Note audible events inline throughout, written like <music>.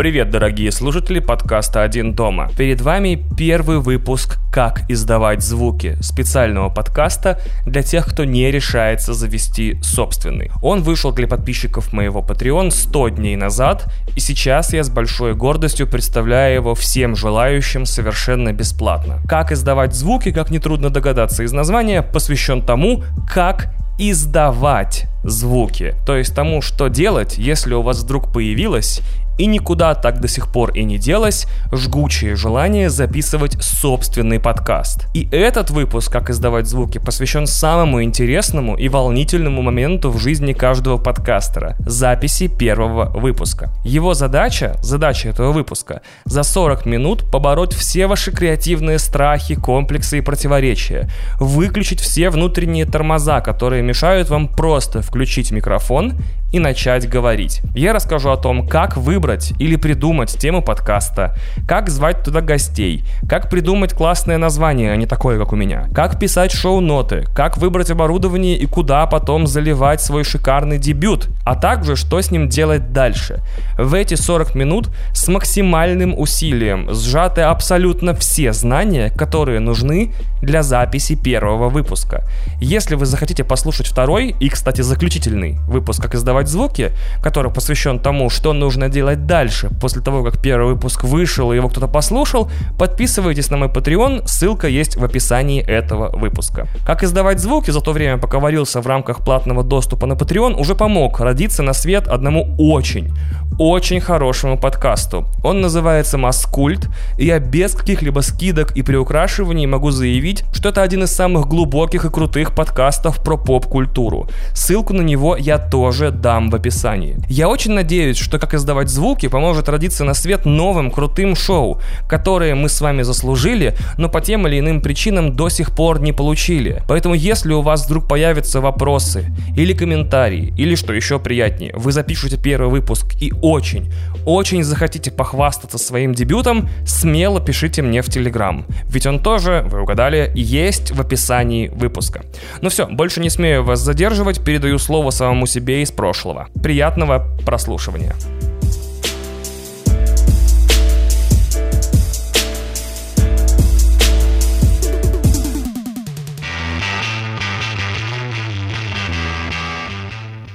Привет, дорогие слушатели подкаста «Один дома». Перед вами первый выпуск «Как издавать звуки» специального подкаста для тех, кто не решается завести собственный. Он вышел для подписчиков моего Patreon 100 дней назад, и сейчас я с большой гордостью представляю его всем желающим совершенно бесплатно. «Как издавать звуки», как нетрудно догадаться из названия, посвящен тому, как издавать звуки. То есть тому, что делать, если у вас вдруг появилась и никуда так до сих пор и не делось жгучее желание записывать собственный подкаст. И этот выпуск «Как издавать звуки» посвящен самому интересному и волнительному моменту в жизни каждого подкастера – записи первого выпуска. Его задача, задача этого выпуска – за 40 минут побороть все ваши креативные страхи, комплексы и противоречия, выключить все внутренние тормоза, которые мешают вам просто включить микрофон и начать говорить. Я расскажу о том, как выбрать или придумать тему подкаста, как звать туда гостей, как придумать классное название, а не такое, как у меня, как писать шоу-ноты, как выбрать оборудование и куда потом заливать свой шикарный дебют, а также что с ним делать дальше. В эти 40 минут с максимальным усилием сжаты абсолютно все знания, которые нужны для записи первого выпуска. Если вы захотите послушать второй и, кстати, заключительный выпуск «Как издавать звуки», который посвящен тому, что нужно делать дальше, после того, как первый выпуск вышел и его кто-то послушал, подписывайтесь на мой Patreon, ссылка есть в описании этого выпуска. Как издавать звуки за то время, пока варился в рамках платного доступа на Patreon, уже помог родиться на свет одному очень, очень хорошему подкасту. Он называется «Маскульт», и я без каких-либо скидок и приукрашиваний могу заявить, что это один из самых глубоких и крутых подкастов про поп-культуру. Ссылку на него я тоже дам в описании. Я очень надеюсь, что «Как издавать звуки» поможет родиться на свет новым крутым шоу, которые мы с вами заслужили, но по тем или иным причинам до сих пор не получили. Поэтому если у вас вдруг появятся вопросы или комментарии, или что еще приятнее, вы запишете первый выпуск и очень, очень захотите похвастаться своим дебютом, смело пишите мне в Телеграм. Ведь он тоже, вы угадали, есть в описании выпуска. Ну все, больше не смею вас задерживать, передаю слово самому себе из прошлого. Приятного прослушивания.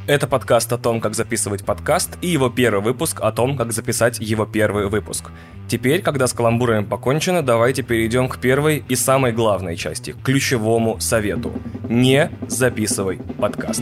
Это подкаст о том, как записывать подкаст, и его первый выпуск о том, как записать его первый выпуск. Теперь, когда с каламбурами покончено, давайте перейдем к первой и самой главной части, ключевому совету. Не записывай подкаст.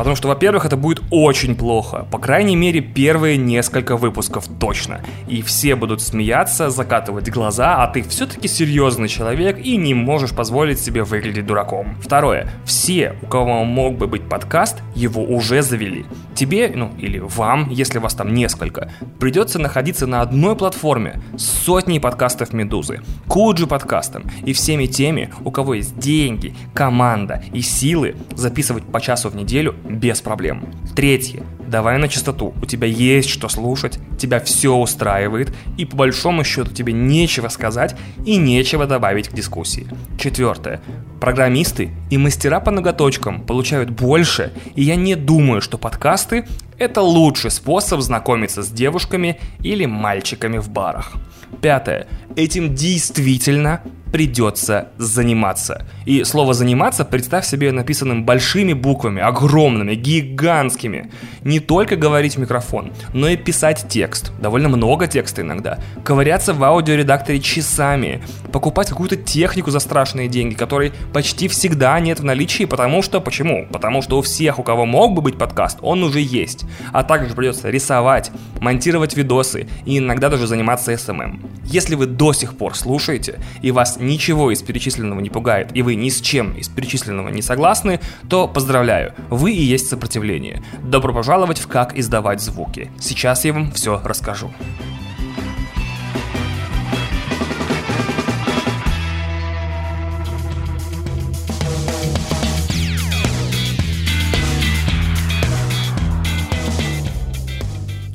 Потому что, во-первых, это будет очень плохо. По крайней мере, первые несколько выпусков точно. И все будут смеяться, закатывать глаза, а ты все-таки серьезный человек и не можешь позволить себе выглядеть дураком. Второе. Все, у кого мог бы быть подкаст, его уже завели. Тебе, ну или вам, если вас там несколько, придется находиться на одной платформе с сотней подкастов Медузы, Куджи подкастом и всеми теми, у кого есть деньги, команда и силы записывать по часу в неделю без проблем. Третье. Давай на чистоту. У тебя есть что слушать, тебя все устраивает, и по большому счету тебе нечего сказать и нечего добавить к дискуссии. Четвертое. Программисты и мастера по ноготочкам получают больше, и я не думаю, что подкасты – это лучший способ знакомиться с девушками или мальчиками в барах. Пятое. Этим действительно придется заниматься. И слово «заниматься» представь себе написанным большими буквами, огромными, гигантскими. Не только говорить в микрофон, но и писать текст. Довольно много текста иногда. Ковыряться в аудиоредакторе часами. Покупать какую-то технику за страшные деньги, которой почти всегда нет в наличии, потому что... Почему? Потому что у всех, у кого мог бы быть подкаст, он уже есть. А также придется рисовать, монтировать видосы и иногда даже заниматься SMM. Если вы до сих пор слушаете и вас ничего из перечисленного не пугает, и вы ни с чем из перечисленного не согласны, то поздравляю, вы и есть сопротивление. Добро пожаловать в «Как издавать звуки». Сейчас я вам все расскажу.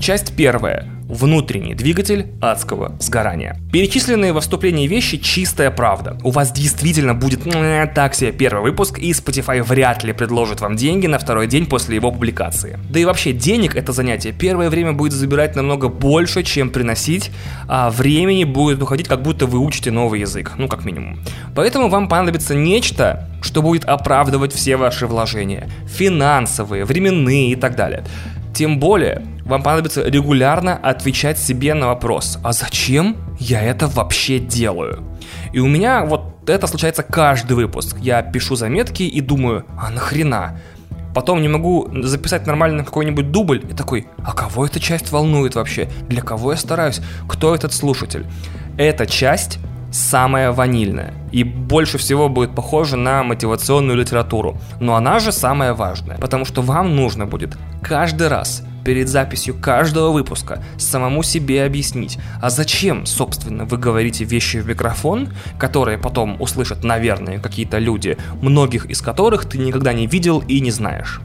Часть первая. Внутренний двигатель адского сгорания. Перечисленные во вступлении вещи чистая правда. У вас действительно будет так себе первый выпуск, и Spotify вряд ли предложит вам деньги на второй день после его публикации. Да и вообще денег это занятие первое время будет забирать намного больше, чем приносить, а времени будет уходить, как будто вы учите новый язык, ну как минимум. Поэтому вам понадобится нечто, что будет оправдывать все ваши вложения. Финансовые, временные и так далее. Тем более, вам понадобится регулярно отвечать себе на вопрос, а зачем я это вообще делаю? И у меня вот это случается каждый выпуск. Я пишу заметки и думаю, а нахрена? Потом не могу записать нормально какой-нибудь дубль и такой, а кого эта часть волнует вообще? Для кого я стараюсь? Кто этот слушатель? Эта часть самая ванильная и больше всего будет похожа на мотивационную литературу. Но она же самая важная, потому что вам нужно будет каждый раз перед записью каждого выпуска самому себе объяснить, а зачем, собственно, вы говорите вещи в микрофон, которые потом услышат, наверное, какие-то люди, многих из которых ты никогда не видел и не знаешь.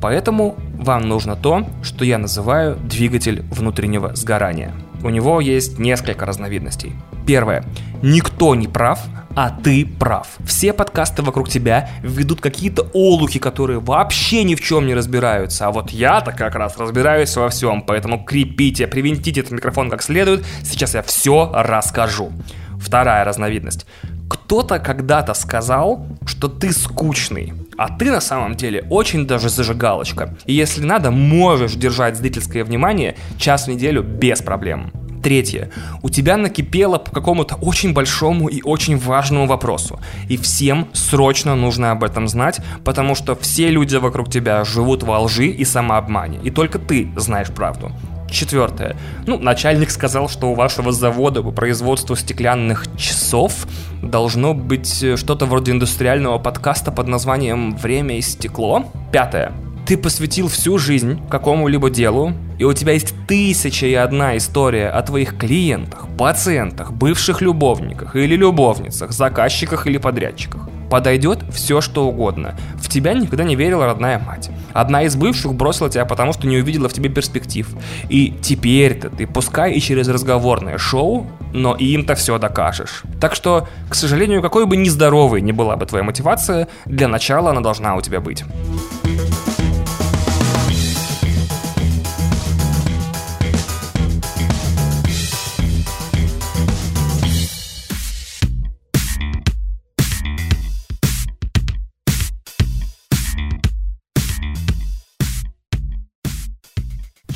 Поэтому вам нужно то, что я называю двигатель внутреннего сгорания. У него есть несколько разновидностей. Первое. Никто не прав, а ты прав. Все подкасты вокруг тебя ведут какие-то олухи, которые вообще ни в чем не разбираются. А вот я-то как раз разбираюсь во всем, поэтому крепите, привинтите этот микрофон как следует. Сейчас я все расскажу. Вторая разновидность. Кто-то когда-то сказал, что ты скучный, а ты на самом деле очень даже зажигалочка. И если надо, можешь держать зрительское внимание час в неделю без проблем. Третье. У тебя накипело по какому-то очень большому и очень важному вопросу. И всем срочно нужно об этом знать, потому что все люди вокруг тебя живут во лжи и самообмане. И только ты знаешь правду. Четвертое. Ну, начальник сказал, что у вашего завода по производству стеклянных часов должно быть э, что-то вроде индустриального подкаста под названием «Время и стекло». Пятое. Ты посвятил всю жизнь какому-либо делу, и у тебя есть тысяча и одна история о твоих клиентах, пациентах, бывших любовниках или любовницах, заказчиках или подрядчиках. Подойдет все что угодно. В тебя никогда не верила родная мать. Одна из бывших бросила тебя, потому что не увидела в тебе перспектив. И теперь-то ты, пускай и через разговорное шоу, но им-то все докажешь. Так что, к сожалению, какой бы нездоровой ни была бы твоя мотивация, для начала она должна у тебя быть.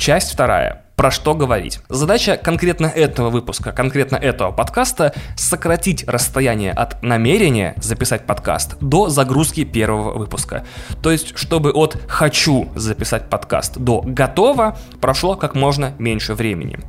Часть вторая про что говорить. Задача конкретно этого выпуска, конкретно этого подкаста — сократить расстояние от намерения записать подкаст до загрузки первого выпуска. То есть, чтобы от «хочу записать подкаст» до «готово» прошло как можно меньше времени.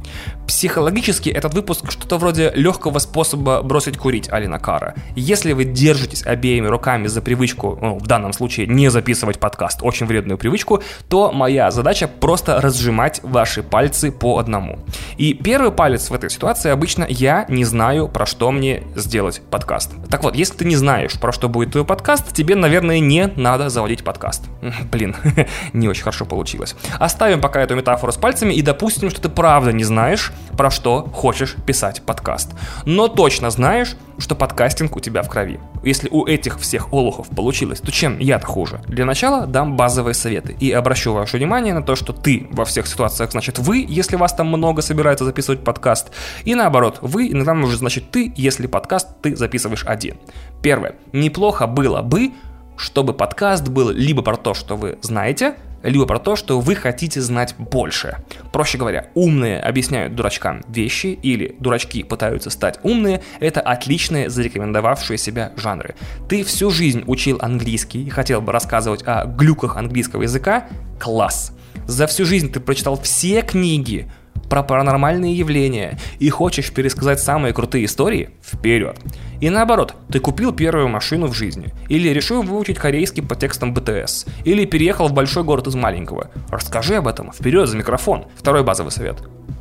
Психологически этот выпуск что-то вроде легкого способа бросить курить Алина Кара. Если вы держитесь обеими руками за привычку, ну, в данном случае не записывать подкаст, очень вредную привычку, то моя задача просто разжимать ваши пальцы пальцы по одному. И первый палец в этой ситуации обычно я не знаю, про что мне сделать подкаст. Так вот, если ты не знаешь, про что будет твой подкаст, тебе, наверное, не надо заводить подкаст. <laughs> Блин, <laughs> не очень хорошо получилось. Оставим пока эту метафору с пальцами и допустим, что ты правда не знаешь, про что хочешь писать подкаст. Но точно знаешь, что подкастинг у тебя в крови. Если у этих всех олухов получилось, то чем я-то хуже? Для начала дам базовые советы и обращу ваше внимание на то, что ты во всех ситуациях значит вы, если вас там много собирается записывать подкаст, и наоборот, вы иногда может значит ты, если подкаст ты записываешь один. Первое. Неплохо было бы, чтобы подкаст был либо про то, что вы знаете, либо про то, что вы хотите знать больше. Проще говоря, умные объясняют дурачкам вещи, или дурачки пытаются стать умные, это отличные зарекомендовавшие себя жанры. Ты всю жизнь учил английский и хотел бы рассказывать о глюках английского языка? Класс! За всю жизнь ты прочитал все книги, про паранормальные явления и хочешь пересказать самые крутые истории, вперед. И наоборот, ты купил первую машину в жизни, или решил выучить корейский по текстам БТС, или переехал в большой город из маленького. Расскажи об этом, вперед за микрофон. Второй базовый совет.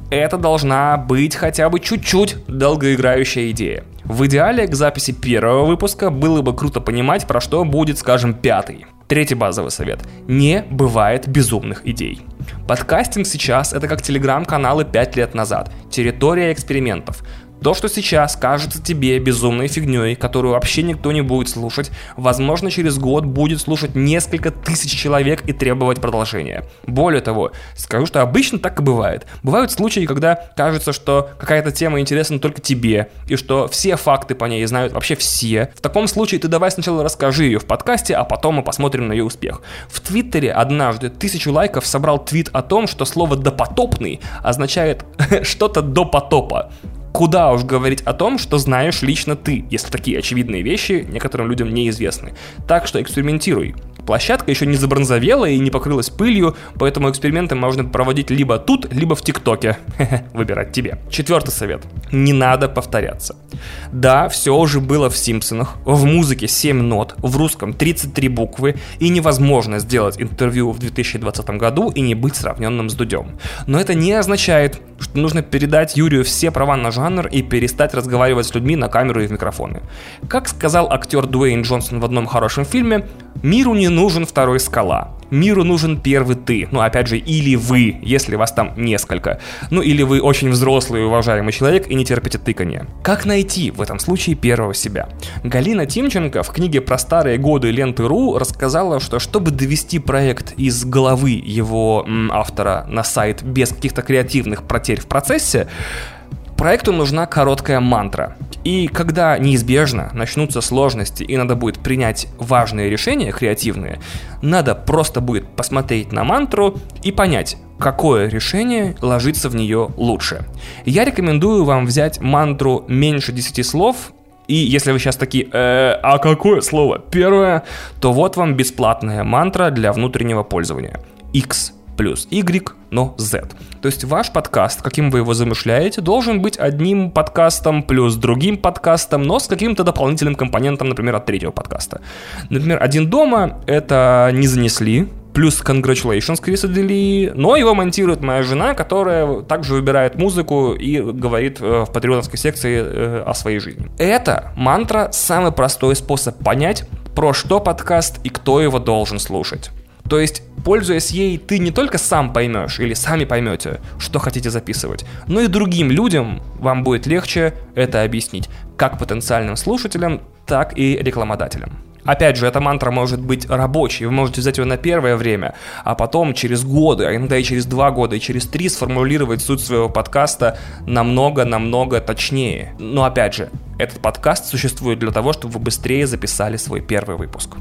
Это должна быть хотя бы чуть-чуть долгоиграющая идея. В идеале к записи первого выпуска было бы круто понимать, про что будет, скажем, пятый. Третий базовый совет. Не бывает безумных идей. Подкастинг сейчас это как телеграм-каналы 5 лет назад. Территория экспериментов. То, что сейчас кажется тебе безумной фигней, которую вообще никто не будет слушать, возможно, через год будет слушать несколько тысяч человек и требовать продолжения. Более того, скажу, что обычно так и бывает. Бывают случаи, когда кажется, что какая-то тема интересна только тебе, и что все факты по ней знают вообще все. В таком случае ты давай сначала расскажи ее в подкасте, а потом мы посмотрим на ее успех. В Твиттере однажды тысячу лайков собрал твит о том, что слово «допотопный» означает <laughs> что-то до потопа. Куда уж говорить о том, что знаешь лично ты, если такие очевидные вещи некоторым людям неизвестны. Так что экспериментируй. Площадка еще не забронзовела и не покрылась пылью, поэтому эксперименты можно проводить либо тут, либо в ТикТоке. Выбирать тебе. Четвертый совет. Не надо повторяться. Да, все уже было в Симпсонах, в музыке 7 нот, в русском 33 буквы, и невозможно сделать интервью в 2020 году и не быть сравненным с Дудем. Но это не означает, что нужно передать Юрию все права на жанр и перестать разговаривать с людьми на камеру и в микрофоны. Как сказал актер Дуэйн Джонсон в одном хорошем фильме, миру не нужен второй скала. Миру нужен первый ты. Ну, опять же, или вы, если вас там несколько. Ну, или вы очень взрослый и уважаемый человек и не терпите тыканье. Как найти в этом случае первого себя? Галина Тимченко в книге про старые годы ленты.ру рассказала, что чтобы довести проект из головы его м, автора на сайт без каких-то креативных потерь в процессе, проекту нужна короткая мантра. И когда неизбежно начнутся сложности и надо будет принять важные решения, креативные, надо просто будет посмотреть на мантру и понять, какое решение ложится в нее лучше. Я рекомендую вам взять мантру меньше 10 слов и если вы сейчас такие, э, а какое слово первое, то вот вам бесплатная мантра для внутреннего пользования. X плюс Y, но Z. То есть ваш подкаст, каким вы его замышляете, должен быть одним подкастом плюс другим подкастом, но с каким-то дополнительным компонентом, например, от третьего подкаста. Например, «Один дома» — это «Не занесли», плюс Congratulations Криса Дели, но его монтирует моя жена, которая также выбирает музыку и говорит э, в патреоновской секции э, о своей жизни. Это мантра — самый простой способ понять, про что подкаст и кто его должен слушать. То есть, пользуясь ей, ты не только сам поймешь или сами поймете, что хотите записывать, но и другим людям вам будет легче это объяснить, как потенциальным слушателям, так и рекламодателям. Опять же, эта мантра может быть рабочей, вы можете взять ее на первое время, а потом через годы, а иногда и через два года, и через три сформулировать суть своего подкаста намного-намного точнее. Но опять же, этот подкаст существует для того, чтобы вы быстрее записали свой первый выпуск.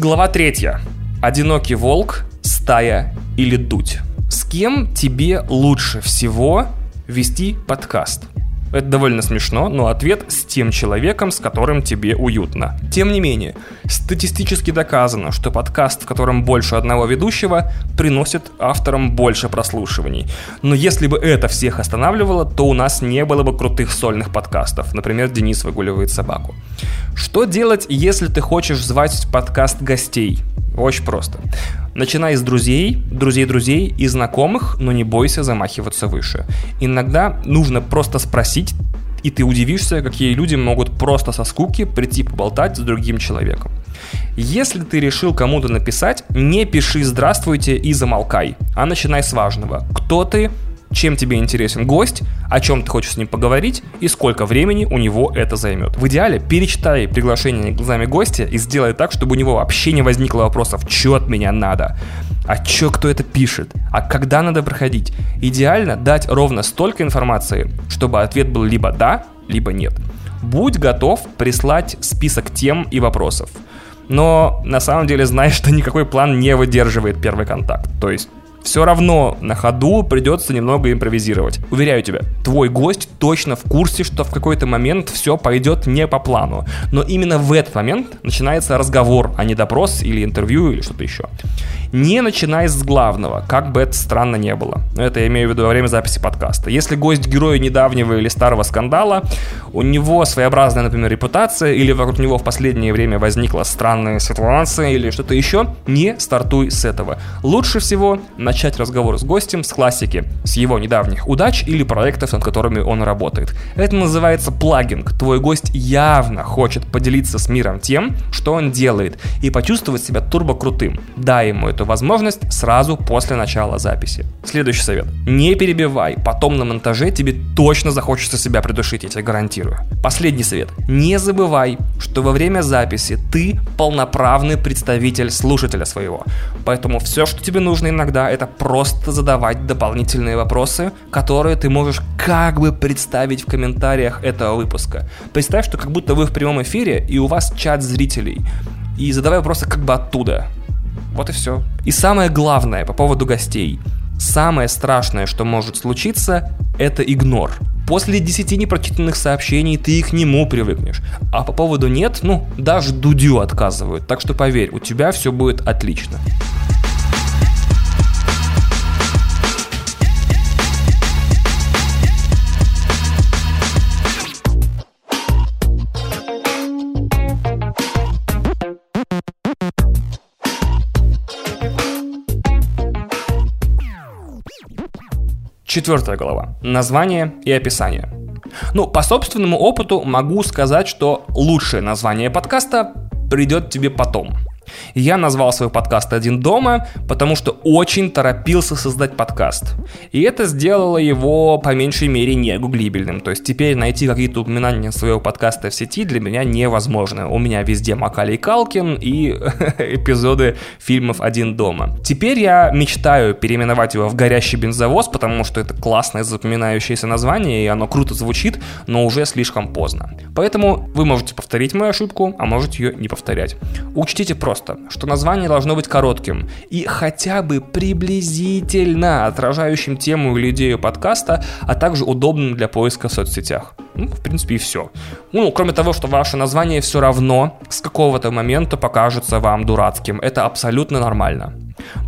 Глава третья. Одинокий волк, стая или дуть. С кем тебе лучше всего вести подкаст? Это довольно смешно, но ответ с тем человеком, с которым тебе уютно. Тем не менее, статистически доказано, что подкаст, в котором больше одного ведущего, приносит авторам больше прослушиваний. Но если бы это всех останавливало, то у нас не было бы крутых сольных подкастов. Например, Денис выгуливает собаку. Что делать, если ты хочешь звать в подкаст гостей? Очень просто. Начинай с друзей, друзей-друзей и знакомых, но не бойся замахиваться выше. Иногда нужно просто спросить, и ты удивишься, какие люди могут просто со скуки прийти поболтать с другим человеком. Если ты решил кому-то написать, не пиши «здравствуйте» и замолкай, а начинай с важного. Кто ты, чем тебе интересен гость, о чем ты хочешь с ним поговорить и сколько времени у него это займет. В идеале перечитай приглашение глазами гостя и сделай так, чтобы у него вообще не возникло вопросов, что от меня надо, а что кто это пишет, а когда надо проходить. Идеально дать ровно столько информации, чтобы ответ был либо да, либо нет. Будь готов прислать список тем и вопросов. Но на самом деле знаешь, что никакой план не выдерживает первый контакт. То есть все равно на ходу придется немного импровизировать. Уверяю тебя, твой гость точно в курсе, что в какой-то момент все пойдет не по плану. Но именно в этот момент начинается разговор, а не допрос или интервью или что-то еще. Не начинай с главного, как бы это странно не было. Это я имею в виду во время записи подкаста. Если гость героя недавнего или старого скандала, у него своеобразная, например, репутация, или вокруг него в последнее время возникла странная ситуация или что-то еще, не стартуй с этого. Лучше всего начать разговор с гостем с классики, с его недавних удач или проектов, над которыми он работает. Это называется плагинг. Твой гость явно хочет поделиться с миром тем, что он делает, и почувствовать себя турбо крутым. Дай ему эту возможность сразу после начала записи. Следующий совет. Не перебивай, потом на монтаже тебе точно захочется себя придушить, я тебе гарантирую. Последний совет. Не забывай, что во время записи ты полноправный представитель слушателя своего. Поэтому все, что тебе нужно иногда, это просто задавать дополнительные вопросы, которые ты можешь как бы представить в комментариях этого выпуска. Представь, что как будто вы в прямом эфире и у вас чат зрителей. И задавай вопросы как бы оттуда. Вот и все. И самое главное по поводу гостей. Самое страшное, что может случиться, это игнор. После 10 непрочитанных сообщений ты к нему привыкнешь. А по поводу нет, ну, даже Дудю отказывают. Так что поверь, у тебя все будет отлично. Четвертая глава. Название и описание. Ну, по собственному опыту могу сказать, что лучшее название подкаста придет тебе потом. Я назвал свой подкаст «Один дома», потому что очень торопился создать подкаст. И это сделало его, по меньшей мере, не гуглибельным. То есть теперь найти какие-то упоминания своего подкаста в сети для меня невозможно. У меня везде Макалей Калкин и <laughs> эпизоды фильмов «Один дома». Теперь я мечтаю переименовать его в «Горящий бензовоз», потому что это классное запоминающееся название, и оно круто звучит, но уже слишком поздно. Поэтому вы можете повторить мою ошибку, а можете ее не повторять. Учтите просто, что название должно быть коротким и хотя бы приблизительно отражающим тему или идею подкаста, а также удобным для поиска в соцсетях. Ну, в принципе, и все. Ну, кроме того, что ваше название все равно с какого-то момента покажется вам дурацким. Это абсолютно нормально.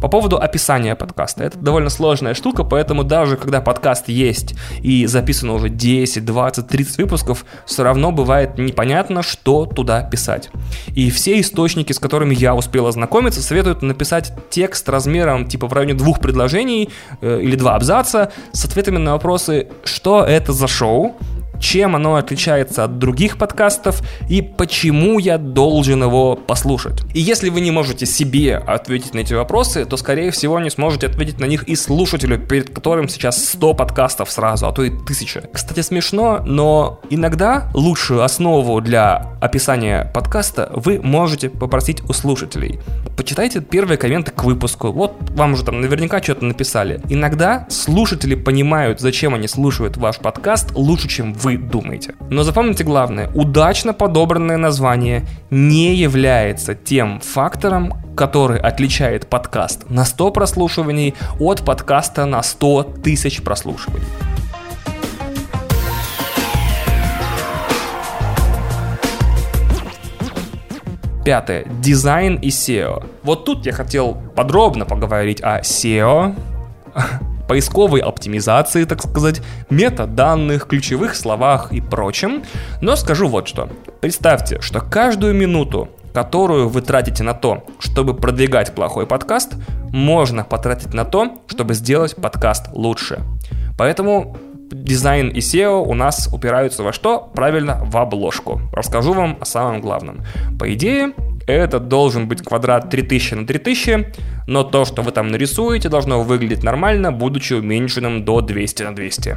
По поводу описания подкаста. Это довольно сложная штука, поэтому даже когда подкаст есть и записано уже 10, 20, 30 выпусков, все равно бывает непонятно, что туда писать. И все источники, с которыми я успел ознакомиться, советуют написать текст размером типа в районе двух предложений э, или два абзаца с ответами на вопросы, что это за шоу, чем оно отличается от других подкастов и почему я должен его послушать. И если вы не можете себе ответить на эти вопросы, то, скорее всего, не сможете ответить на них и слушателю, перед которым сейчас 100 подкастов сразу, а то и тысяча. Кстати, смешно, но иногда лучшую основу для описания подкаста вы можете попросить у слушателей. Почитайте первые комменты к выпуску. Вот вам уже там наверняка что-то написали. Иногда слушатели понимают, зачем они слушают ваш подкаст лучше, чем вы думаете. Но запомните главное, удачно подобранное название не является тем фактором, который отличает подкаст на 100 прослушиваний от подкаста на 100 тысяч прослушиваний. Пятое. Дизайн и SEO. Вот тут я хотел подробно поговорить о SEO, поисковой оптимизации, так сказать, метаданных, ключевых словах и прочем. Но скажу вот что. Представьте, что каждую минуту которую вы тратите на то, чтобы продвигать плохой подкаст, можно потратить на то, чтобы сделать подкаст лучше. Поэтому дизайн и SEO у нас упираются во что? Правильно, в обложку. Расскажу вам о самом главном. По идее, это должен быть квадрат 3000 на 3000, но то, что вы там нарисуете, должно выглядеть нормально, будучи уменьшенным до 200 на 200.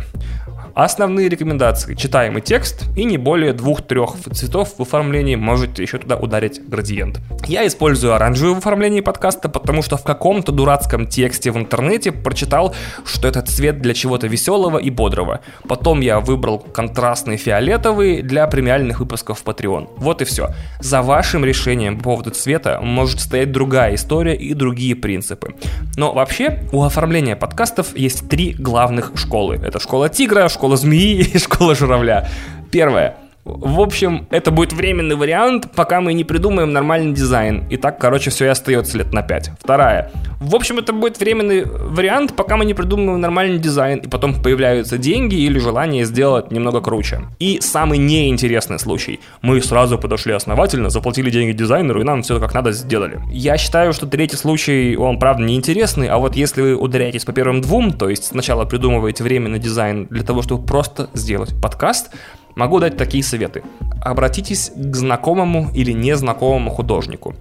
Основные рекомендации. Читаемый текст и не более двух-трех цветов в оформлении. Можете еще туда ударить градиент. Я использую оранжевый в оформлении подкаста, потому что в каком-то дурацком тексте в интернете прочитал, что этот цвет для чего-то веселого и бодрого. Потом я выбрал контрастный фиолетовый для премиальных выпусков Patreon. Вот и все. За вашим решением по поводу цвета может стоять другая история и другие принципы. Но вообще у оформления подкастов есть три главных школы. Это школа тигра, школа змеи и <laughs> школа журавля. Первое. В общем, это будет временный вариант, пока мы не придумаем нормальный дизайн. И так, короче, все и остается лет на 5. Вторая. В общем, это будет временный вариант, пока мы не придумаем нормальный дизайн, и потом появляются деньги или желание сделать немного круче. И самый неинтересный случай. Мы сразу подошли основательно, заплатили деньги дизайнеру, и нам все как надо сделали. Я считаю, что третий случай, он правда неинтересный, а вот если вы ударяетесь по первым двум, то есть сначала придумываете временный дизайн для того, чтобы просто сделать подкаст, Могу дать такие советы. Обратитесь к знакомому или незнакомому художнику.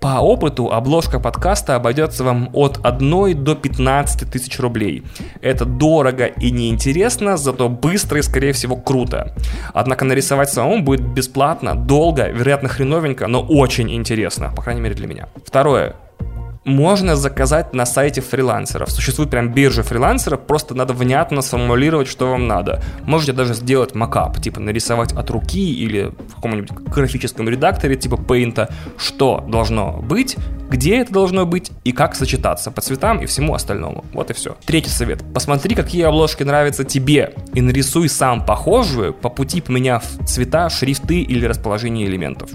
По опыту обложка подкаста обойдется вам от 1 до 15 тысяч рублей. Это дорого и неинтересно, зато быстро и, скорее всего, круто. Однако нарисовать самому будет бесплатно, долго, вероятно, хреновенько, но очень интересно, по крайней мере для меня. Второе можно заказать на сайте фрилансеров. Существует прям биржа фрилансеров, просто надо внятно сформулировать, что вам надо. Можете даже сделать макап, типа нарисовать от руки или в каком-нибудь графическом редакторе типа Paint, что должно быть, где это должно быть и как сочетаться по цветам и всему остальному. Вот и все. Третий совет. Посмотри, какие обложки нравятся тебе и нарисуй сам похожую, по пути поменяв цвета, шрифты или расположение элементов.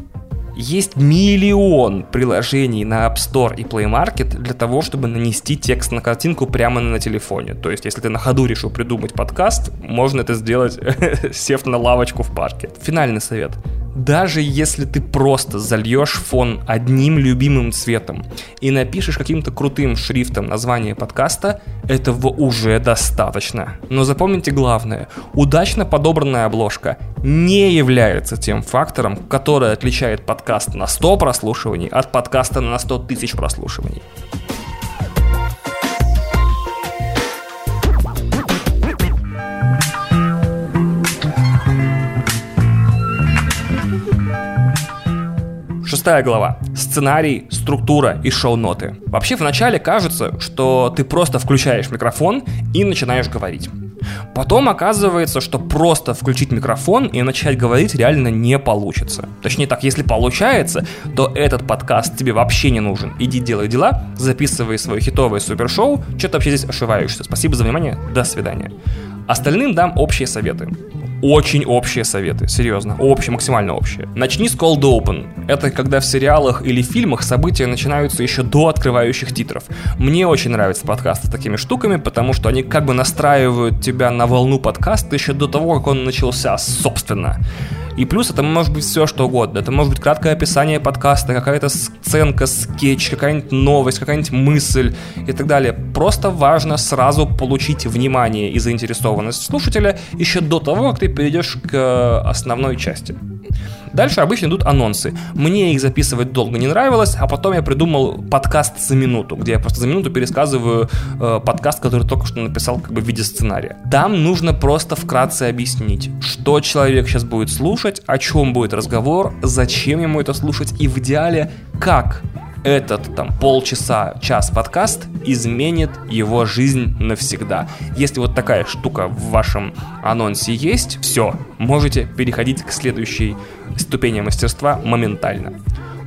Есть миллион приложений на App Store и Play Market для того, чтобы нанести текст на картинку прямо на телефоне. То есть, если ты на ходу решил придумать подкаст, можно это сделать, <laughs> сев на лавочку в парке. Финальный совет даже если ты просто зальешь фон одним любимым цветом и напишешь каким-то крутым шрифтом название подкаста, этого уже достаточно. Но запомните главное, удачно подобранная обложка не является тем фактором, который отличает подкаст на 100 прослушиваний от подкаста на 100 тысяч прослушиваний. Шестая глава. Сценарий, структура и шоу-ноты. Вообще вначале кажется, что ты просто включаешь микрофон и начинаешь говорить. Потом оказывается, что просто включить микрофон и начать говорить реально не получится. Точнее так, если получается, то этот подкаст тебе вообще не нужен. Иди делай дела, записывай свое хитовое супершоу, что ты вообще здесь ошиваешься. Спасибо за внимание, до свидания. Остальным дам общие советы очень общие советы, серьезно, общие, максимально общие. Начни с cold open. Это когда в сериалах или фильмах события начинаются еще до открывающих титров. Мне очень нравятся подкасты с такими штуками, потому что они как бы настраивают тебя на волну подкаста еще до того, как он начался, собственно. И плюс это может быть все, что угодно. Это может быть краткое описание подкаста, какая-то сценка, скетч, какая-нибудь новость, какая-нибудь мысль и так далее. Просто важно сразу получить внимание и заинтересованность слушателя еще до того, как ты перейдешь к э, основной части. Дальше обычно идут анонсы. Мне их записывать долго не нравилось, а потом я придумал подкаст за минуту, где я просто за минуту пересказываю э, подкаст, который только что написал как бы в виде сценария. Там нужно просто вкратце объяснить, что человек сейчас будет слушать, о чем будет разговор, зачем ему это слушать и в идеале как этот там полчаса, час подкаст изменит его жизнь навсегда. Если вот такая штука в вашем анонсе есть, все, можете переходить к следующей ступени мастерства моментально.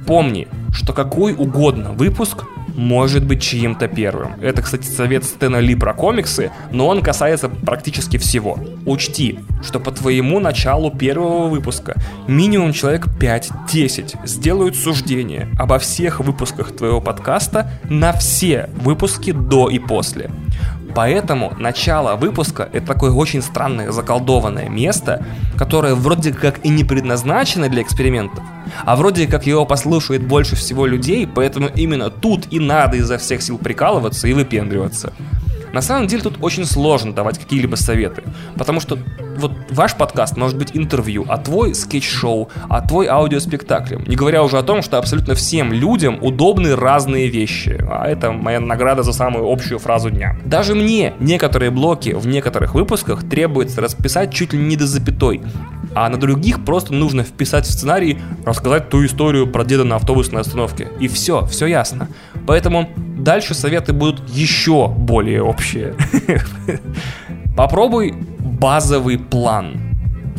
Помни, что какой угодно выпуск может быть чьим-то первым. Это, кстати, совет Стэна Ли про комиксы, но он касается практически всего. Учти, что по твоему началу первого выпуска минимум человек 5-10 сделают суждение обо всех выпусках твоего подкаста на все выпуски до и после. Поэтому начало выпуска — это такое очень странное заколдованное место, которое вроде как и не предназначено для экспериментов, а вроде как его послушает больше всего людей, поэтому именно тут и надо изо всех сил прикалываться и выпендриваться. На самом деле тут очень сложно давать какие-либо советы, потому что вот ваш подкаст может быть интервью, а твой скетч-шоу, а твой аудиоспектаклем. Не говоря уже о том, что абсолютно всем людям удобны разные вещи. А это моя награда за самую общую фразу дня. Даже мне некоторые блоки в некоторых выпусках требуется расписать чуть ли не до запятой а на других просто нужно вписать в сценарий, рассказать ту историю про деда на автобусной остановке. И все, все ясно. Поэтому дальше советы будут еще более общие. <laughs> Попробуй базовый план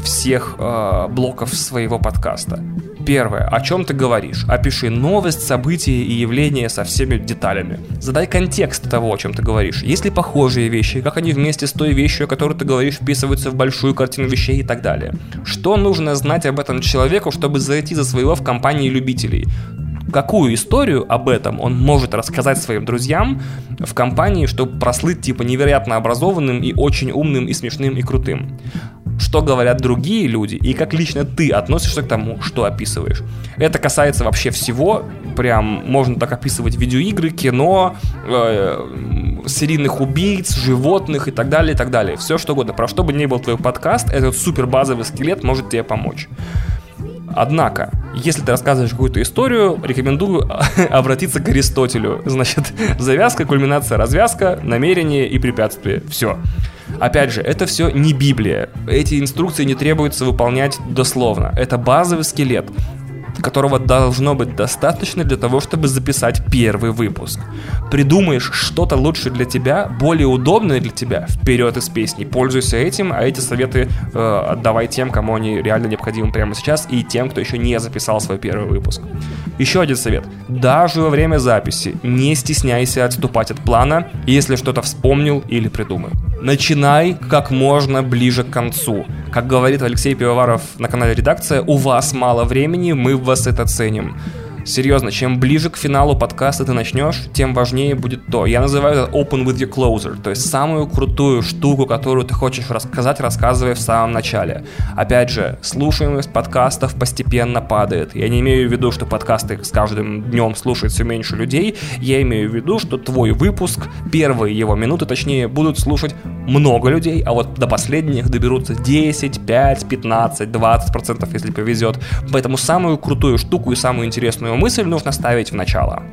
всех э, блоков своего подкаста. Первое. О чем ты говоришь? Опиши новость, события и явления со всеми деталями. Задай контекст того, о чем ты говоришь. Есть ли похожие вещи? Как они вместе с той вещью, о которой ты говоришь, вписываются в большую картину вещей и так далее? Что нужно знать об этом человеку, чтобы зайти за своего в компании любителей? Какую историю об этом он может рассказать своим друзьям в компании, чтобы прослыть типа невероятно образованным и очень умным и смешным и крутым что говорят другие люди и как лично ты относишься к тому, что описываешь. Это касается вообще всего, прям можно так описывать видеоигры, кино, э, серийных убийц, животных и так далее, и так далее. Все что угодно. Про что бы ни был твой подкаст, этот супер базовый скелет может тебе помочь. Однако, если ты рассказываешь какую-то историю, рекомендую <laughs> обратиться к Аристотелю. Значит, <laughs> завязка, кульминация, развязка, намерение и препятствие. Все. Опять же, это все не Библия. Эти инструкции не требуется выполнять дословно. Это базовый скелет которого должно быть достаточно для того, чтобы записать первый выпуск. Придумаешь что-то лучше для тебя, более удобное для тебя, вперед из песни. Пользуйся этим, а эти советы э, отдавай тем, кому они реально необходимы прямо сейчас, и тем, кто еще не записал свой первый выпуск. Еще один совет. Даже во время записи не стесняйся отступать от плана, если что-то вспомнил или придумал. Начинай как можно ближе к концу. Как говорит Алексей Пивоваров на канале «Редакция», у вас мало времени, мы вас это ценим. Серьезно, чем ближе к финалу подкаста ты начнешь, тем важнее будет то. Я называю это open with your closer, то есть самую крутую штуку, которую ты хочешь рассказать, рассказывай в самом начале. Опять же, слушаемость подкастов постепенно падает. Я не имею в виду, что подкасты с каждым днем слушает все меньше людей. Я имею в виду, что твой выпуск, первые его минуты, точнее, будут слушать много людей, а вот до последних доберутся 10, 5, 15, 20 процентов, если повезет. Поэтому самую крутую штуку и самую интересную мысль нужно ставить в начало.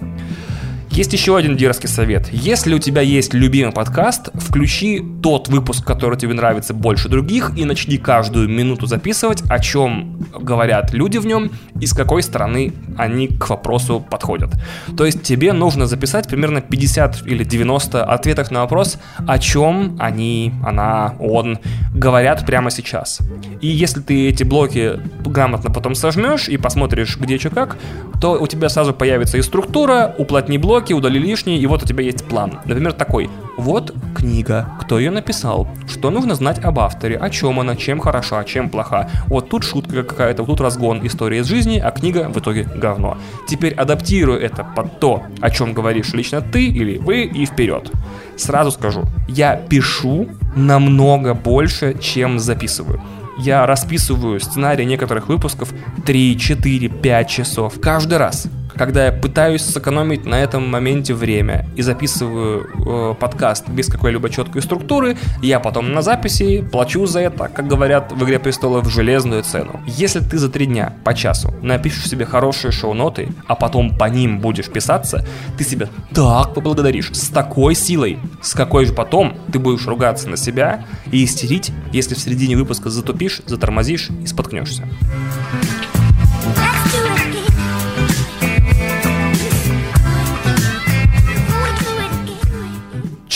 Есть еще один дерзкий совет. Если у тебя есть любимый подкаст, включи тот выпуск, который тебе нравится больше других, и начни каждую минуту записывать, о чем говорят люди в нем и с какой стороны они к вопросу подходят. То есть тебе нужно записать примерно 50 или 90 ответов на вопрос, о чем они, она, он говорят прямо сейчас. И если ты эти блоки грамотно потом сожмешь и посмотришь, где что как, то у тебя сразу появится и структура, уплотни блоки, удали лишние, и вот у тебя есть план. Например, такой. Вот книга, кто ее написал, что нужно знать об авторе, о чем она, чем хороша, чем плоха. Вот тут шутка какая-то, вот тут разгон истории из жизни, а книга в итоге говно. Теперь адаптируй это под то, о чем говоришь лично ты или вы, и вперед. Сразу скажу, я пишу намного больше, чем записываю я расписываю сценарий некоторых выпусков 3, 4, 5 часов каждый раз когда я пытаюсь сэкономить на этом моменте время и записываю э, подкаст без какой-либо четкой структуры, я потом на записи плачу за это, как говорят в «Игре престолов», железную цену. Если ты за три дня по часу напишешь себе хорошие шоу-ноты, а потом по ним будешь писаться, ты себя так поблагодаришь, с такой силой, с какой же потом ты будешь ругаться на себя и истерить, если в середине выпуска затупишь, затормозишь и споткнешься.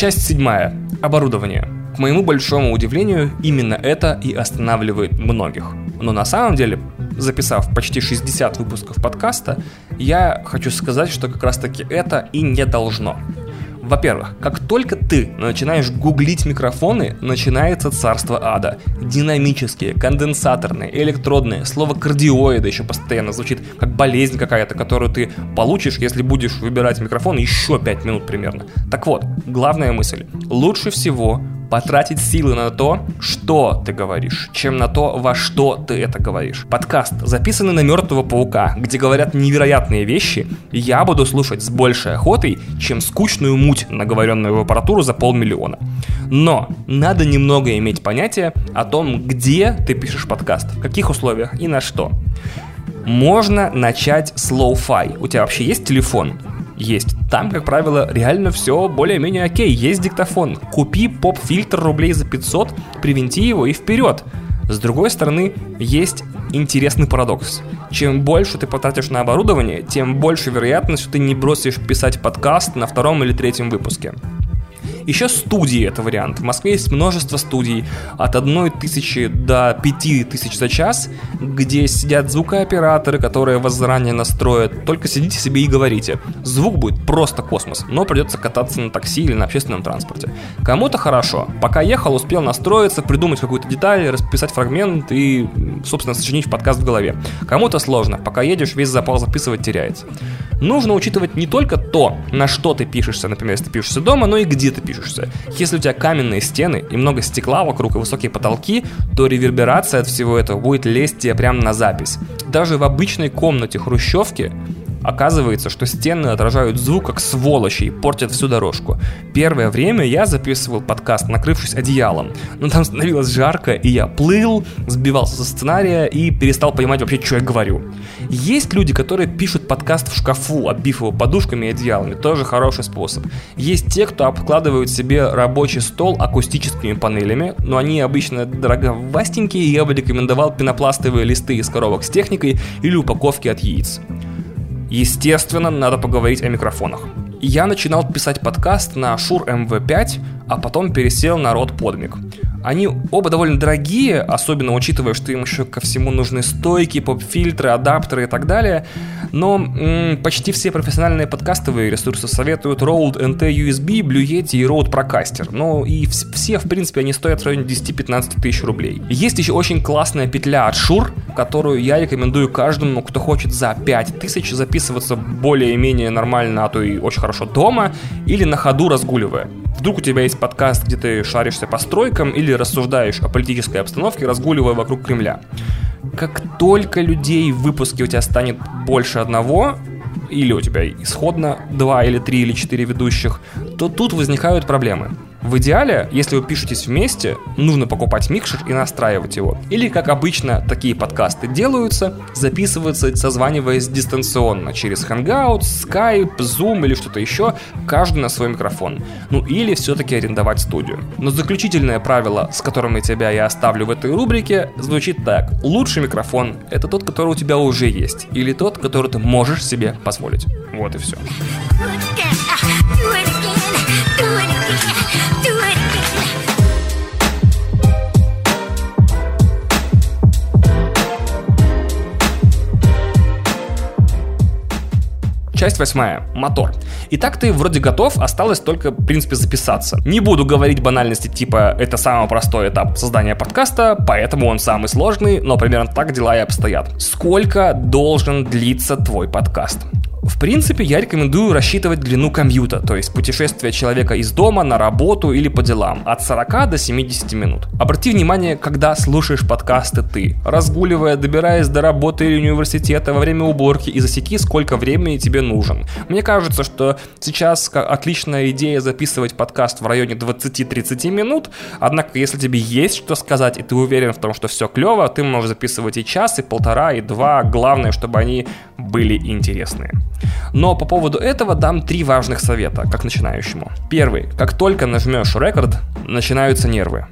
Часть седьмая. Оборудование. К моему большому удивлению, именно это и останавливает многих. Но на самом деле, записав почти 60 выпусков подкаста, я хочу сказать, что как раз таки это и не должно. Во-первых, как только ты начинаешь гуглить микрофоны, начинается царство ада. Динамические, конденсаторные, электродные, слово кардиоида еще постоянно звучит как болезнь какая-то, которую ты получишь, если будешь выбирать микрофон еще 5 минут примерно. Так вот, главная мысль. Лучше всего потратить силы на то, что ты говоришь, чем на то, во что ты это говоришь. Подкаст, записанный на мертвого паука, где говорят невероятные вещи, я буду слушать с большей охотой, чем скучную муть, наговоренную в аппаратуру за полмиллиона. Но надо немного иметь понятие о том, где ты пишешь подкаст, в каких условиях и на что. Можно начать с lo-fi. У тебя вообще есть телефон? Есть. Там, как правило, реально все более-менее окей. Есть диктофон. Купи поп-фильтр рублей за 500, привинти его и вперед. С другой стороны, есть интересный парадокс. Чем больше ты потратишь на оборудование, тем больше вероятность, что ты не бросишь писать подкаст на втором или третьем выпуске. Еще студии это вариант. В Москве есть множество студий от одной тысячи до пяти тысяч за час, где сидят звукооператоры, которые вас заранее настроят. Только сидите себе и говорите. Звук будет просто космос, но придется кататься на такси или на общественном транспорте. Кому-то хорошо. Пока ехал, успел настроиться, придумать какую-то деталь, расписать фрагмент и, собственно, сочинить подкаст в голове. Кому-то сложно. Пока едешь, весь запал записывать теряется. Нужно учитывать не только то, на что ты пишешься, например, если ты пишешься дома, но и где ты пишешься пишешься. Если у тебя каменные стены и много стекла вокруг и высокие потолки, то реверберация от всего этого будет лезть тебе прямо на запись. Даже в обычной комнате хрущевки Оказывается, что стены отражают звук как сволочи и портят всю дорожку. Первое время я записывал подкаст, накрывшись одеялом. Но там становилось жарко, и я плыл, сбивался со сценария и перестал понимать вообще, что я говорю. Есть люди, которые пишут подкаст в шкафу, оббив его подушками и одеялами. Тоже хороший способ. Есть те, кто обкладывают себе рабочий стол акустическими панелями, но они обычно дороговастенькие, и я бы рекомендовал пенопластовые листы из коробок с техникой или упаковки от яиц. Естественно, надо поговорить о микрофонах. Я начинал писать подкаст на Shure MV5, а потом пересел на Rode Podmic. Они оба довольно дорогие, особенно учитывая, что им еще ко всему нужны стойки, поп-фильтры, адаптеры и так далее. Но м- почти все профессиональные подкастовые ресурсы советуют Rode NT USB, Blue Yeti и Rode Procaster. Ну и в- все, в принципе, они стоят в районе 10-15 тысяч рублей. Есть еще очень классная петля от Shure, которую я рекомендую каждому, кто хочет за 5 тысяч записываться более-менее нормально, а то и очень хорошо дома, или на ходу разгуливая. Вдруг у тебя есть подкаст, где ты шаришься по стройкам или рассуждаешь о политической обстановке, разгуливая вокруг Кремля. Как только людей в выпуске у тебя станет больше одного, или у тебя исходно два или три или четыре ведущих, то тут возникают проблемы. В идеале, если вы пишетесь вместе, нужно покупать микшер и настраивать его. Или, как обычно, такие подкасты делаются, записываются, созваниваясь дистанционно через Hangout, Skype, Zoom или что-то еще, каждый на свой микрофон. Ну или все-таки арендовать студию. Но заключительное правило, с которым я тебя я оставлю в этой рубрике, звучит так. Лучший микрофон — это тот, который у тебя уже есть, или тот, который ты можешь себе позволить. Вот и все. Часть восьмая. Мотор. Итак, ты вроде готов, осталось только, в принципе, записаться. Не буду говорить банальности типа «это самый простой этап создания подкаста, поэтому он самый сложный», но примерно так дела и обстоят. Сколько должен длиться твой подкаст? В принципе, я рекомендую рассчитывать длину комьюта, то есть путешествие человека из дома на работу или по делам, от 40 до 70 минут. Обрати внимание, когда слушаешь подкасты ты, разгуливая, добираясь до работы или университета во время уборки и засеки, сколько времени тебе нужен. Мне кажется, что сейчас отличная идея записывать подкаст в районе 20-30 минут, однако если тебе есть что сказать и ты уверен в том, что все клево, ты можешь записывать и час, и полтора, и два, главное, чтобы они были интересные. Но по поводу этого дам три важных совета, как начинающему. Первый. Как только нажмешь рекорд, начинаются нервы.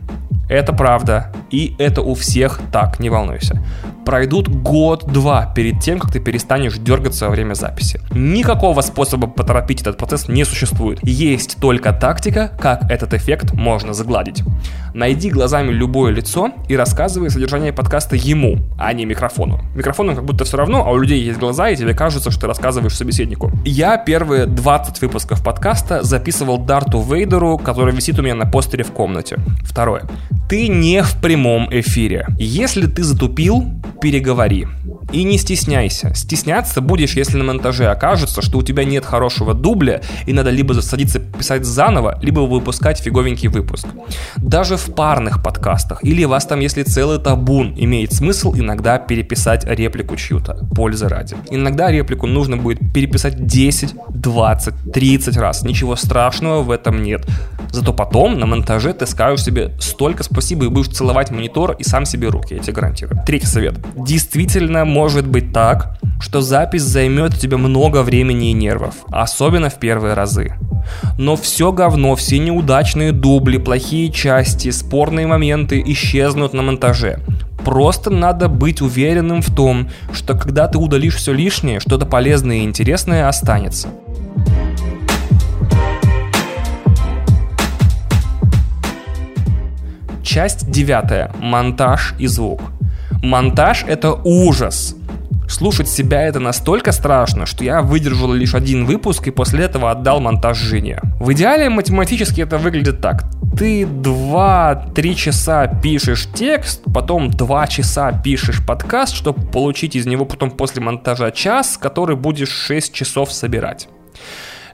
Это правда. И это у всех так, не волнуйся. Пройдут год-два перед тем, как ты перестанешь дергаться во время записи. Никакого способа поторопить этот процесс не существует. Есть только тактика, как этот эффект можно загладить. Найди глазами любое лицо и рассказывай содержание подкаста ему, а не микрофону. Микрофону как будто все равно, а у людей есть глаза, и тебе кажется, что ты рассказываешь собеседнику. Я первые 20 выпусков подкаста записывал Дарту Вейдеру, который висит у меня на постере в комнате. Второе. Ты не в прямом эфире. Если ты затупил, переговори. И не стесняйся. Стесняться будешь, если на монтаже окажется, что у тебя нет хорошего дубля, и надо либо садиться писать заново, либо выпускать фиговенький выпуск. Даже в парных подкастах, или вас там, если целый табун, имеет смысл иногда переписать реплику чью-то, пользы ради. Иногда реплику нужно будет переписать 10, 20, 30 раз. Ничего страшного в этом нет. Зато потом на монтаже ты скажешь себе столько спасибо и будешь целовать монитор и сам себе руки, я тебе гарантирую. Третий совет. Действительно может быть так, что запись займет у тебя много времени и нервов, особенно в первые разы. Но все говно, все неудачные дубли, плохие части, спорные моменты исчезнут на монтаже. Просто надо быть уверенным в том, что когда ты удалишь все лишнее, что-то полезное и интересное останется. Часть девятая. Монтаж и звук. Монтаж — это ужас. Слушать себя это настолько страшно, что я выдержал лишь один выпуск и после этого отдал монтаж жене. В идеале математически это выглядит так. Ты 2-3 часа пишешь текст, потом 2 часа пишешь подкаст, чтобы получить из него потом после монтажа час, который будешь 6 часов собирать.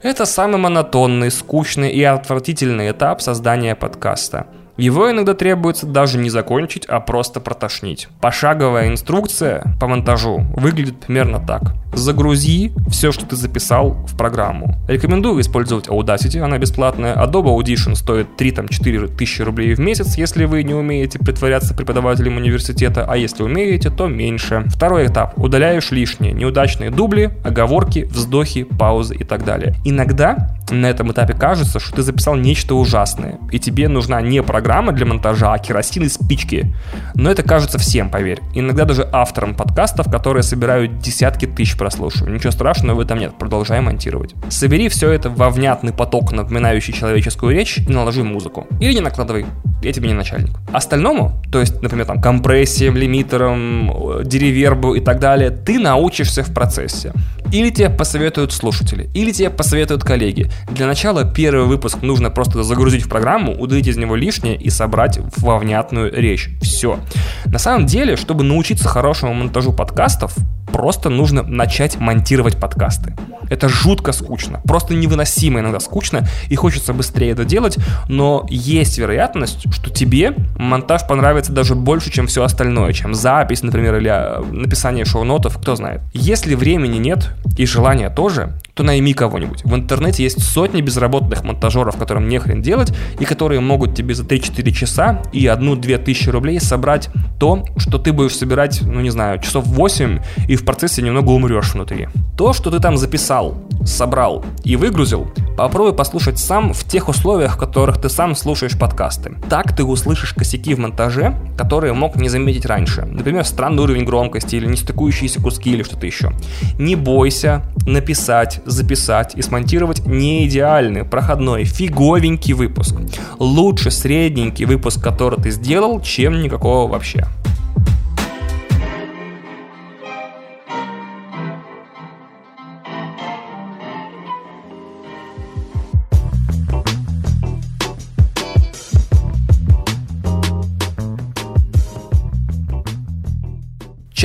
Это самый монотонный, скучный и отвратительный этап создания подкаста – его иногда требуется даже не закончить, а просто протошнить. Пошаговая инструкция по монтажу выглядит примерно так. Загрузи все, что ты записал в программу. Рекомендую использовать Audacity, она бесплатная. Adobe Audition стоит 3-4 тысячи рублей в месяц, если вы не умеете притворяться преподавателем университета, а если умеете, то меньше. Второй этап. Удаляешь лишние, неудачные дубли, оговорки, вздохи, паузы и так далее. Иногда на этом этапе кажется, что ты записал нечто ужасное, и тебе нужна не программа для монтажа, керосин и спички. Но это кажется всем, поверь. Иногда даже авторам подкастов, которые собирают десятки тысяч прослушиваний. Ничего страшного в этом нет, продолжай монтировать. Собери все это во внятный поток, напоминающий человеческую речь, и наложи музыку. Или не накладывай, я тебе не начальник. Остальному, то есть, например, там, компрессиям, лимитерам, деревергу и так далее, ты научишься в процессе. Или тебе посоветуют слушатели, или тебе посоветуют коллеги. Для начала первый выпуск нужно просто загрузить в программу, удалить из него лишнее и собрать во внятную речь. Все. На самом деле, чтобы научиться хорошему монтажу подкастов, просто нужно начать монтировать подкасты. Это жутко скучно, просто невыносимо иногда скучно, и хочется быстрее это делать, но есть вероятность, что тебе монтаж понравится даже больше, чем все остальное, чем запись, например, или а, написание шоу-нотов, кто знает. Если времени нет и желания тоже, то найми кого-нибудь. В интернете есть сотни безработных монтажеров, которым не хрен делать, и которые могут тебе за 3-4 часа и 1-2 тысячи рублей собрать то, что ты будешь собирать, ну не знаю, часов 8, и в процессе немного умрешь внутри. То, что ты там записал, собрал и выгрузил, попробуй послушать сам в тех условиях, в которых ты сам слушаешь подкасты. Так ты услышишь косяки в монтаже, которые мог не заметить раньше. Например, странный уровень громкости или нестыкующиеся куски или что-то еще. Не бойся написать, записать и смонтировать не идеальный, проходной, фиговенький выпуск. Лучше средненький выпуск, который ты сделал, чем никакого вообще.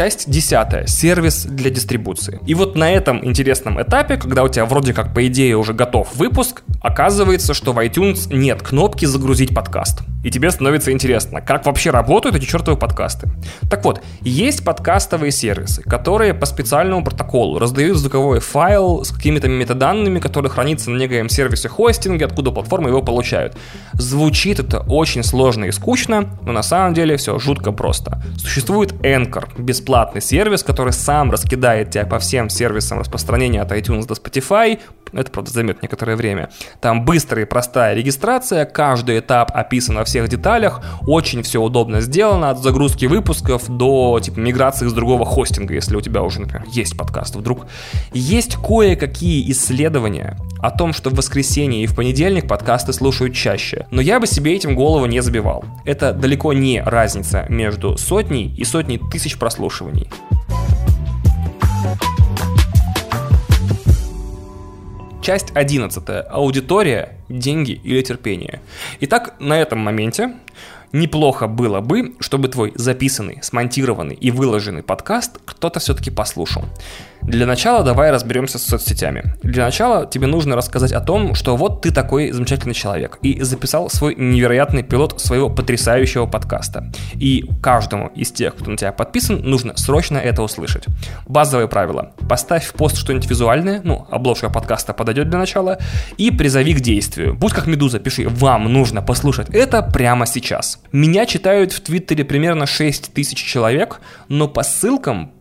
Часть десятая. Сервис для дистрибуции. И вот на этом интересном этапе, когда у тебя вроде как по идее уже готов выпуск, оказывается, что в iTunes нет кнопки «Загрузить подкаст». И тебе становится интересно, как вообще работают эти чертовы подкасты. Так вот, есть подкастовые сервисы, которые по специальному протоколу раздают звуковой файл с какими-то метаданными, которые хранятся на некоем сервисе хостинга, откуда платформы его получают. Звучит это очень сложно и скучно, но на самом деле все жутко просто. Существует Anchor, бесплатный сервис, который сам раскидает тебя по всем сервисам распространения от iTunes до Spotify, это, правда, займет некоторое время. Там быстрая и простая регистрация, каждый этап описан во всех деталях, очень все удобно сделано, от загрузки выпусков до типа миграции с другого хостинга, если у тебя уже, например, есть подкаст вдруг. Есть кое-какие исследования о том, что в воскресенье и в понедельник подкасты слушают чаще, но я бы себе этим голову не забивал. Это далеко не разница между сотней и сотней тысяч прослушиваний. Часть 11. Аудитория, деньги или терпение. Итак, на этом моменте неплохо было бы, чтобы твой записанный, смонтированный и выложенный подкаст кто-то все-таки послушал. Для начала давай разберемся с соцсетями. Для начала тебе нужно рассказать о том, что вот ты такой замечательный человек и записал свой невероятный пилот своего потрясающего подкаста. И каждому из тех, кто на тебя подписан, нужно срочно это услышать. Базовые правила. Поставь в пост что-нибудь визуальное, ну, обложка подкаста подойдет для начала, и призови к действию. Будь как Медуза, пиши «Вам нужно послушать это прямо сейчас». Меня читают в Твиттере примерно 6 тысяч человек, но по ссылкам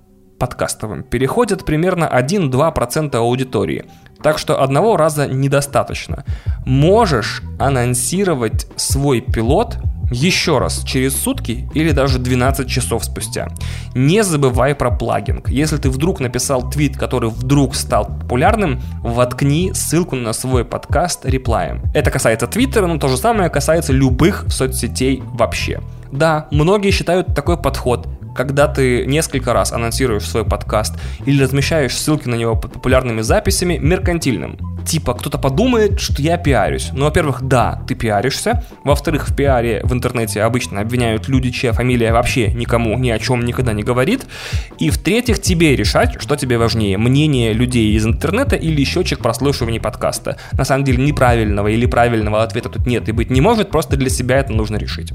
подкастовым переходят примерно 1-2% аудитории. Так что одного раза недостаточно. Можешь анонсировать свой пилот еще раз через сутки или даже 12 часов спустя. Не забывай про плагинг. Если ты вдруг написал твит, который вдруг стал популярным, воткни ссылку на свой подкаст реплаем. Это касается Твиттера, но то же самое касается любых соцсетей вообще. Да, многие считают такой подход когда ты несколько раз анонсируешь свой подкаст или размещаешь ссылки на него под популярными записями меркантильным. Типа, кто-то подумает, что я пиарюсь. Ну, во-первых, да, ты пиаришься. Во-вторых, в пиаре в интернете обычно обвиняют люди, чья фамилия вообще никому ни о чем никогда не говорит. И в-третьих, тебе решать, что тебе важнее. Мнение людей из интернета или счетчик прослушивания подкаста. На самом деле, неправильного или правильного ответа тут нет и быть не может, просто для себя это нужно решить.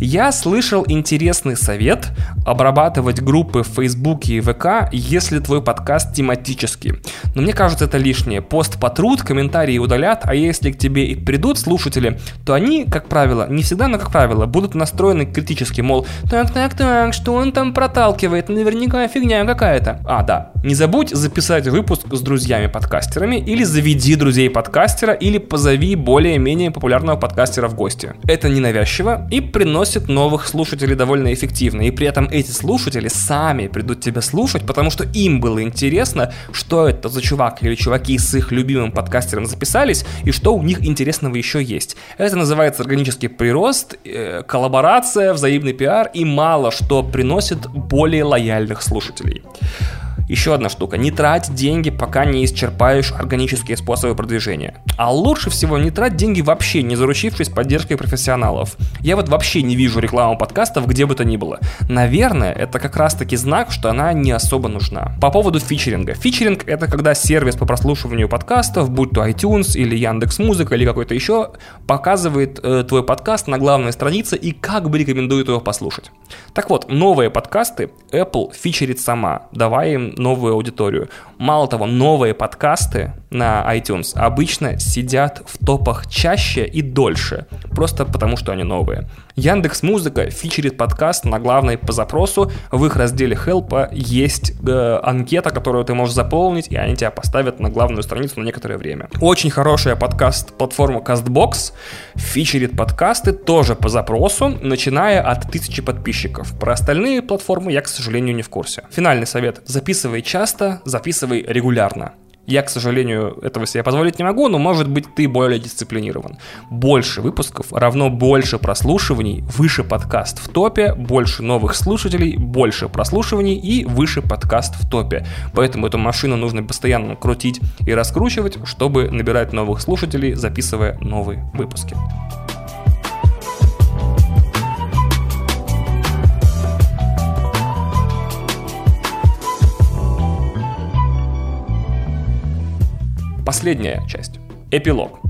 Я слышал интересный совет обрабатывать группы в Фейсбуке и ВК, если твой подкаст тематический. Но мне кажется, это лишнее. Пост потрут, комментарии удалят, а если к тебе и придут слушатели, то они, как правило, не всегда, но как правило, будут настроены критически, мол, так, так, так, что он там проталкивает, наверняка фигня какая-то. А, да, не забудь записать выпуск с друзьями-подкастерами или заведи друзей подкастера или позови более-менее популярного подкастера в гости. Это ненавязчиво и приносит приносит новых слушателей довольно эффективно. И при этом эти слушатели сами придут тебя слушать, потому что им было интересно, что это за чувак или чуваки с их любимым подкастером записались, и что у них интересного еще есть. Это называется органический прирост, э, коллаборация, взаимный пиар и мало что приносит более лояльных слушателей. Еще одна штука. Не трать деньги, пока не исчерпаешь органические способы продвижения. А лучше всего не трать деньги вообще, не заручившись поддержкой профессионалов. Я вот вообще не вижу рекламу подкастов где бы то ни было. Наверное, это как раз таки знак, что она не особо нужна. По поводу фичеринга. Фичеринг это когда сервис по прослушиванию подкастов, будь то iTunes или Яндекс Музыка или какой-то еще, показывает э, твой подкаст на главной странице и как бы рекомендует его послушать. Так вот, новые подкасты Apple фичерит сама, давая им новую аудиторию. Мало того, новые подкасты на iTunes обычно сидят в топах чаще и дольше, просто потому что они новые. Яндекс Музыка фичерит подкаст на главной по запросу. В их разделе Help есть э, анкета, которую ты можешь заполнить, и они тебя поставят на главную страницу на некоторое время. Очень хорошая подкаст-платформа CastBox фичерит подкасты тоже по запросу, начиная от 1000 подписчиков. Про остальные платформы я, к сожалению, не в курсе. Финальный совет. Записывай часто, записывай регулярно. Я, к сожалению, этого себе позволить не могу, но, может быть, ты более дисциплинирован. Больше выпусков равно больше прослушиваний, выше подкаст в топе, больше новых слушателей, больше прослушиваний и выше подкаст в топе. Поэтому эту машину нужно постоянно крутить и раскручивать, чтобы набирать новых слушателей, записывая новые выпуски. Последняя часть. Эпилог.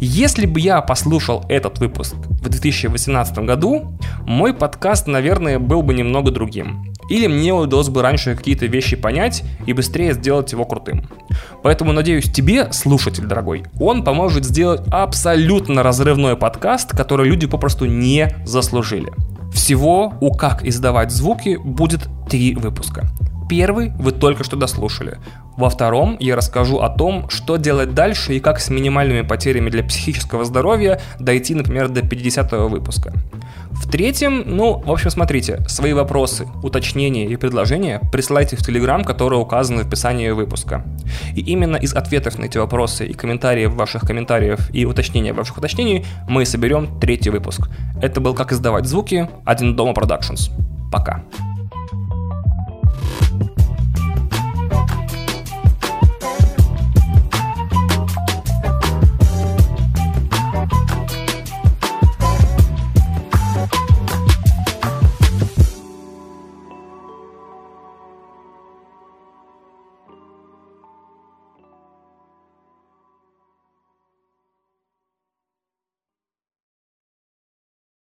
Если бы я послушал этот выпуск в 2018 году, мой подкаст, наверное, был бы немного другим. Или мне удалось бы раньше какие-то вещи понять и быстрее сделать его крутым. Поэтому, надеюсь, тебе, слушатель дорогой, он поможет сделать абсолютно разрывной подкаст, который люди попросту не заслужили. Всего у «Как издавать звуки» будет три выпуска. Первый вы только что дослушали. Во втором я расскажу о том, что делать дальше и как с минимальными потерями для психического здоровья дойти, например, до 50 выпуска. В третьем, ну, в общем, смотрите, свои вопросы, уточнения и предложения присылайте в Телеграм, которые указаны в описании выпуска. И именно из ответов на эти вопросы и комментариев ваших комментариев и уточнения ваших уточнений мы соберем третий выпуск. Это был «Как издавать звуки» один дома Productions. Пока.